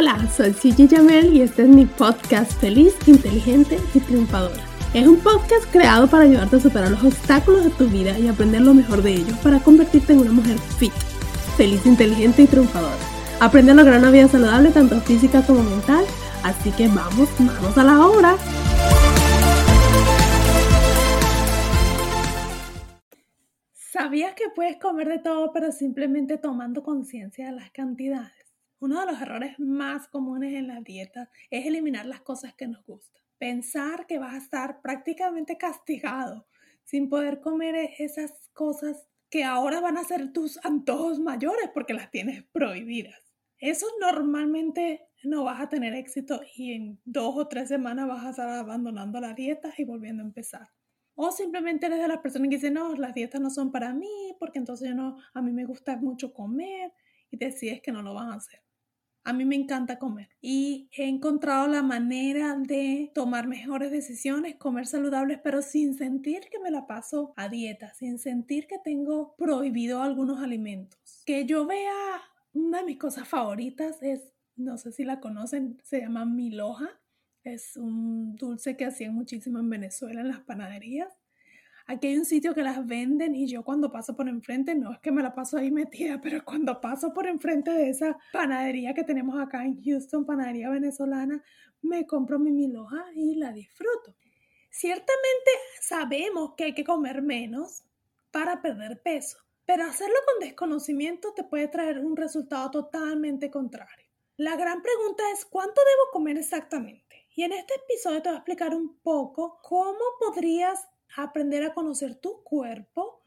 Hola, soy Gigi Jamel y este es mi podcast Feliz, Inteligente y Triunfadora. Es un podcast creado para ayudarte a superar los obstáculos de tu vida y aprender lo mejor de ellos para convertirte en una mujer fit, feliz, inteligente y triunfadora. Aprende a lograr una vida saludable tanto física como mental, así que vamos, vamos a la obra. ¿Sabías que puedes comer de todo pero simplemente tomando conciencia de las cantidades? Uno de los errores más comunes en la dieta es eliminar las cosas que nos gustan. Pensar que vas a estar prácticamente castigado sin poder comer esas cosas que ahora van a ser tus antojos mayores porque las tienes prohibidas. Eso normalmente no vas a tener éxito y en dos o tres semanas vas a estar abandonando la dieta y volviendo a empezar. O simplemente eres de las personas que dicen, no, las dietas no son para mí porque entonces yo no, a mí me gusta mucho comer y decides que no lo van a hacer. A mí me encanta comer y he encontrado la manera de tomar mejores decisiones, comer saludables, pero sin sentir que me la paso a dieta, sin sentir que tengo prohibido algunos alimentos. Que yo vea, una de mis cosas favoritas es, no sé si la conocen, se llama miloja. Es un dulce que hacían muchísimo en Venezuela en las panaderías. Aquí hay un sitio que las venden y yo cuando paso por enfrente, no es que me la paso ahí metida, pero cuando paso por enfrente de esa panadería que tenemos acá en Houston, panadería venezolana, me compro mi miloja y la disfruto. Ciertamente sabemos que hay que comer menos para perder peso, pero hacerlo con desconocimiento te puede traer un resultado totalmente contrario. La gran pregunta es, ¿cuánto debo comer exactamente? Y en este episodio te voy a explicar un poco cómo podrías aprender a conocer tu cuerpo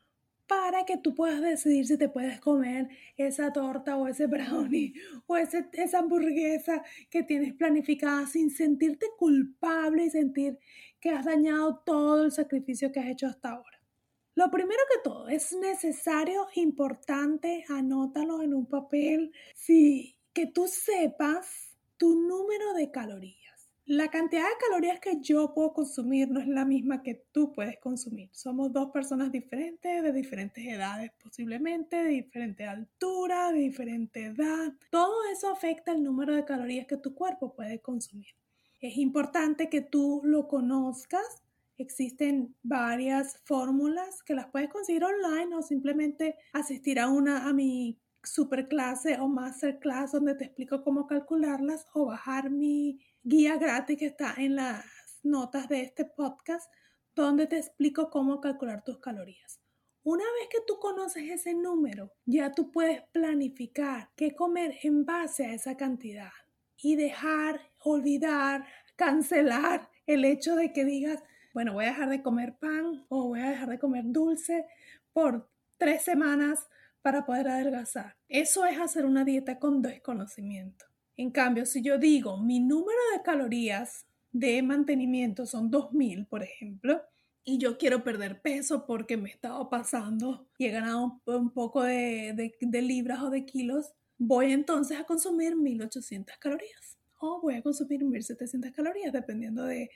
para que tú puedas decidir si te puedes comer esa torta o ese brownie o ese, esa hamburguesa que tienes planificada sin sentirte culpable y sentir que has dañado todo el sacrificio que has hecho hasta ahora. Lo primero que todo, es necesario, importante, anótalo en un papel, sí, que tú sepas tu número de calorías. La cantidad de calorías que yo puedo consumir no es la misma que tú puedes consumir. Somos dos personas diferentes, de diferentes edades posiblemente, de diferente altura, de diferente edad. Todo eso afecta el número de calorías que tu cuerpo puede consumir. Es importante que tú lo conozcas. Existen varias fórmulas que las puedes conseguir online o simplemente asistir a una a mi superclase o masterclass donde te explico cómo calcularlas o bajar mi guía gratis que está en las notas de este podcast donde te explico cómo calcular tus calorías. Una vez que tú conoces ese número, ya tú puedes planificar qué comer en base a esa cantidad y dejar, olvidar, cancelar el hecho de que digas, bueno, voy a dejar de comer pan o voy a dejar de comer dulce por tres semanas para poder adelgazar. Eso es hacer una dieta con desconocimiento. En cambio, si yo digo mi número de calorías de mantenimiento son 2000, por ejemplo, y yo quiero perder peso porque me he estado pasando y he ganado un poco de, de, libras o de kilos, voy entonces a consumir 1800 calorías o voy a consumir 1700 calorías dependiendo de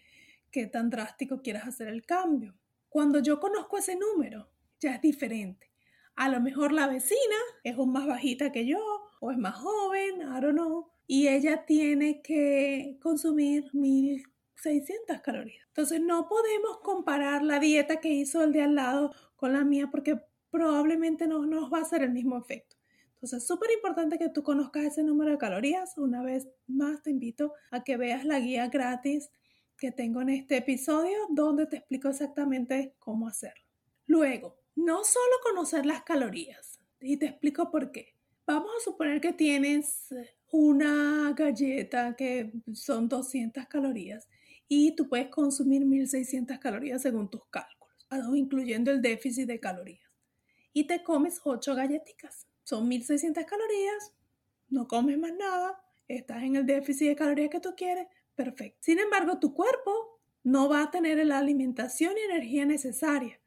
qué tan drástico quieras hacer el cambio. Cuando yo conozco ese número, ya es diferente. A lo mejor la vecina es un más bajita que yo o es más joven, I don't know, y ella tiene que consumir 1600 calorías. Entonces no podemos comparar la dieta que hizo el de al lado con la mía porque probablemente no nos va a hacer el mismo efecto. Entonces es súper importante que tú conozcas ese número de calorías. Una vez más te invito a que veas la guía gratis que tengo en este episodio donde te explico exactamente cómo hacerlo. Luego, no solo conocer las calorías, y te explico por qué. Vamos a suponer que tienes una galleta que son 200 calorías y tú puedes consumir 1600 calorías según tus cálculos, incluyendo el déficit de calorías. y te comes 8 galletitas. Son 1600 calorías, no comes más nada, estás en el déficit de calorías que tú quieres, perfecto. Sin embargo, tu cuerpo no va a tener la alimentación y energía necesaria.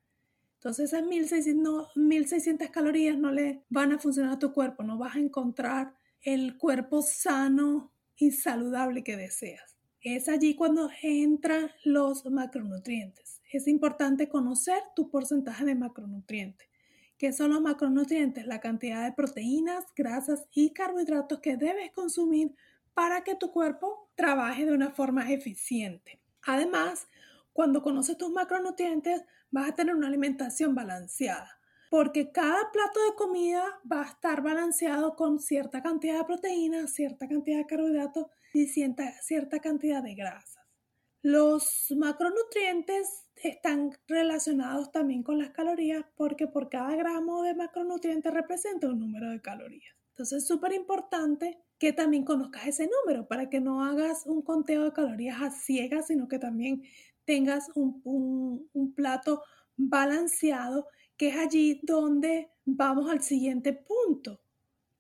Entonces esas 1600, 1600 calorías no le van a funcionar a tu cuerpo, no vas a encontrar el cuerpo sano y saludable que deseas. Es allí cuando entran los macronutrientes. Es importante conocer tu porcentaje de macronutrientes. ¿Qué son los macronutrientes? La cantidad de proteínas, grasas y carbohidratos que debes consumir para que tu cuerpo trabaje de una forma eficiente. Además, cuando conoces tus macronutrientes, vas a tener una alimentación balanceada, porque cada plato de comida va a estar balanceado con cierta cantidad de proteínas, cierta cantidad de carbohidratos y cierta, cierta cantidad de grasas. Los macronutrientes están relacionados también con las calorías porque por cada gramo de macronutrientes representa un número de calorías. Entonces es súper importante que también conozcas ese número para que no hagas un conteo de calorías a ciegas, sino que también tengas un, plato balanceado, que es allí donde vamos al siguiente punto.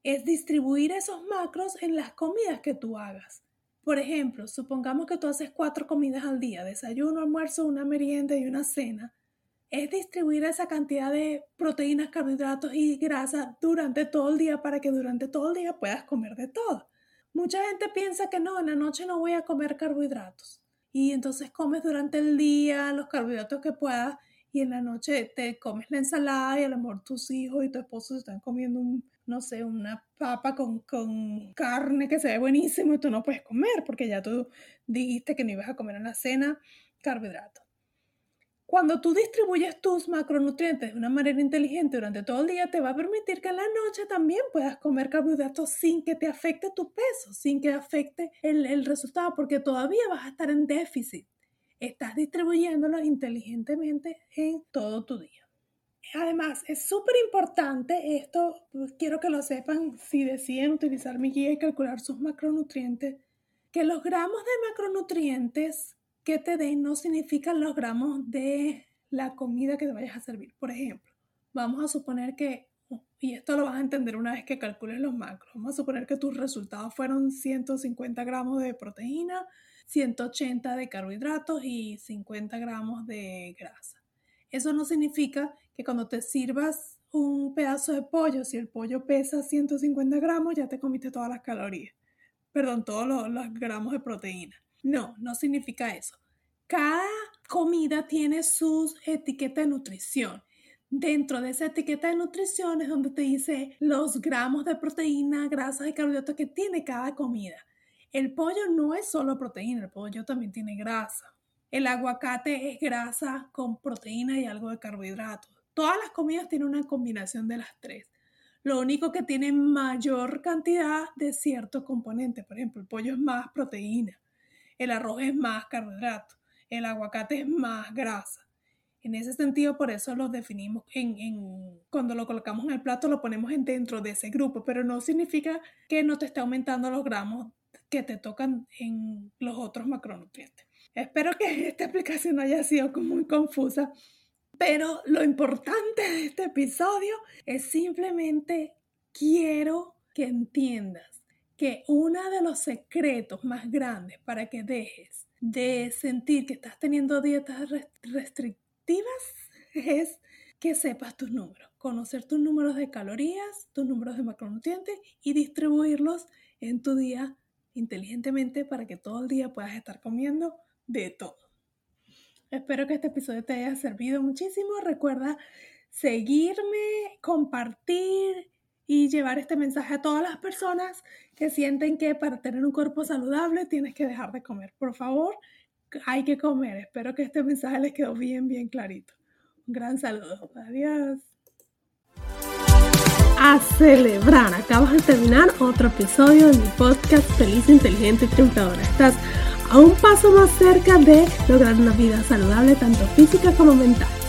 Es distribuir esos macros en las comidas que tú hagas. Por ejemplo, supongamos que tú haces cuatro comidas al día, desayuno, almuerzo, una merienda y una cena. Es distribuir esa cantidad de proteínas, carbohidratos y grasa durante todo el día para que durante todo el día puedas comer de todo. Mucha gente piensa que no, en la noche no voy a comer carbohidratos. Y entonces comes durante el día los carbohidratos que puedas y en la noche te comes la ensalada y a lo mejor tus hijos y tu esposo están comiendo un, no sé, una papa con, con, carne que se ve buenísimo y tú no puedes comer porque ya tú dijiste que no ibas a comer en la cena carbohidratos. Cuando tú distribuyes tus macronutrientes de una manera inteligente durante todo el día, te va a permitir que en la noche también puedas comer carbohidratos sin que te afecte tu peso, sin que afecte el, el resultado, porque todavía vas a estar en déficit. Estás distribuyéndolo inteligentemente en todo tu día. Además, es súper importante esto, pues, quiero que lo sepan si deciden utilizar mi guía y calcular sus macronutrientes, que los gramos de macronutrientes que te den no significan los gramos de la comida que te vayas a servir. Por ejemplo, vamos a suponer que, y esto lo vas a entender una vez que calcules los macros, vamos a suponer que tus resultados fueron 150 gramos de proteína, 180 de carbohidratos y 50 gramos de grasa. Eso no significa que cuando te sirvas un pedazo de pollo, si el pollo pesa 150 gramos, ya te comiste todas las calorías. Perdón, todos los, gramos de proteína. No, no significa eso. Cada comida tiene sus etiquetas de nutrición. Dentro de esa etiqueta de nutrición es donde te dice los gramos de proteína, grasas y carbohidratos que tiene cada comida. El pollo no es solo proteína, el pollo también tiene grasa. El aguacate es grasa con proteína y algo de carbohidratos. Todas las comidas tienen una combinación de las tres. Lo único que tiene mayor cantidad de ciertos componentes. Por ejemplo, el pollo es más proteína, el arroz es más carbohidrato, el aguacate es más grasa. En ese sentido, por eso los definimos en, cuando lo colocamos en el plato, lo ponemos en dentro de ese grupo, pero no significa que no te esté aumentando los gramos que te tocan en los otros macronutrientes. Espero que esta explicación no haya sido muy confusa, pero lo importante de este episodio es simplemente quiero que entiendas que uno de los secretos más grandes para que dejes de sentir que estás teniendo dietas restrictivas es que sepas tus números, conocer tus números de calorías, tus números de macronutrientes y distribuirlos en tu día inteligentemente para que todo el día puedas estar comiendo de todo. Espero que este episodio te haya servido muchísimo. Recuerda seguirme, compartir y llevar este mensaje a todas las personas que sienten que para tener un cuerpo saludable tienes que dejar de comer. Por favor, hay que comer. Espero que este mensaje les quedó bien, bien clarito. Un gran saludo. Adiós. A celebrar. Acabas de terminar otro episodio de mi podcast Feliz, Inteligente y Triunfadora. Estás a un paso más cerca de lograr una vida saludable tanto física como mental.